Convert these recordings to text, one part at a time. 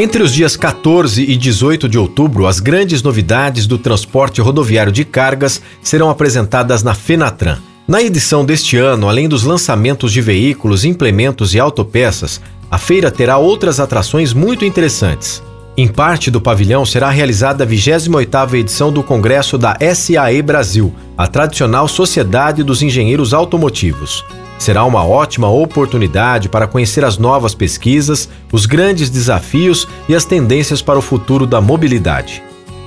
Entre os dias 14 e 18 de outubro, as grandes novidades do transporte rodoviário de cargas serão apresentadas na Fenatran. Na edição deste ano, além dos lançamentos de veículos, implementos e autopeças, a feira terá outras atrações muito interessantes. Em parte do pavilhão será realizada a 28ª edição do Congresso da SAE Brasil, a tradicional Sociedade dos Engenheiros Automotivos. Será uma ótima oportunidade para conhecer as novas pesquisas, os grandes desafios e as tendências para o futuro da mobilidade.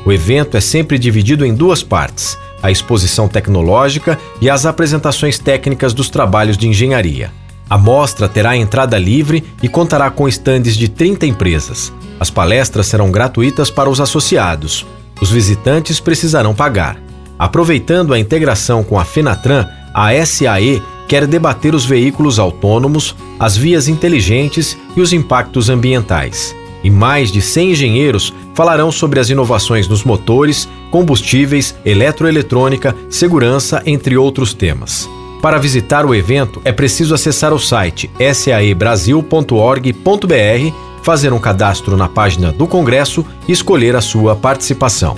O evento é sempre dividido em duas partes: a exposição tecnológica e as apresentações técnicas dos trabalhos de engenharia. A mostra terá entrada livre e contará com estandes de 30 empresas. As palestras serão gratuitas para os associados. Os visitantes precisarão pagar. Aproveitando a integração com a Fenatran, a SAE quer debater os veículos autônomos, as vias inteligentes e os impactos ambientais. E mais de 100 engenheiros falarão sobre as inovações nos motores, combustíveis, eletroeletrônica, segurança, entre outros temas. Para visitar o evento, é preciso acessar o site saebrasil.org.br, fazer um cadastro na página do Congresso e escolher a sua participação.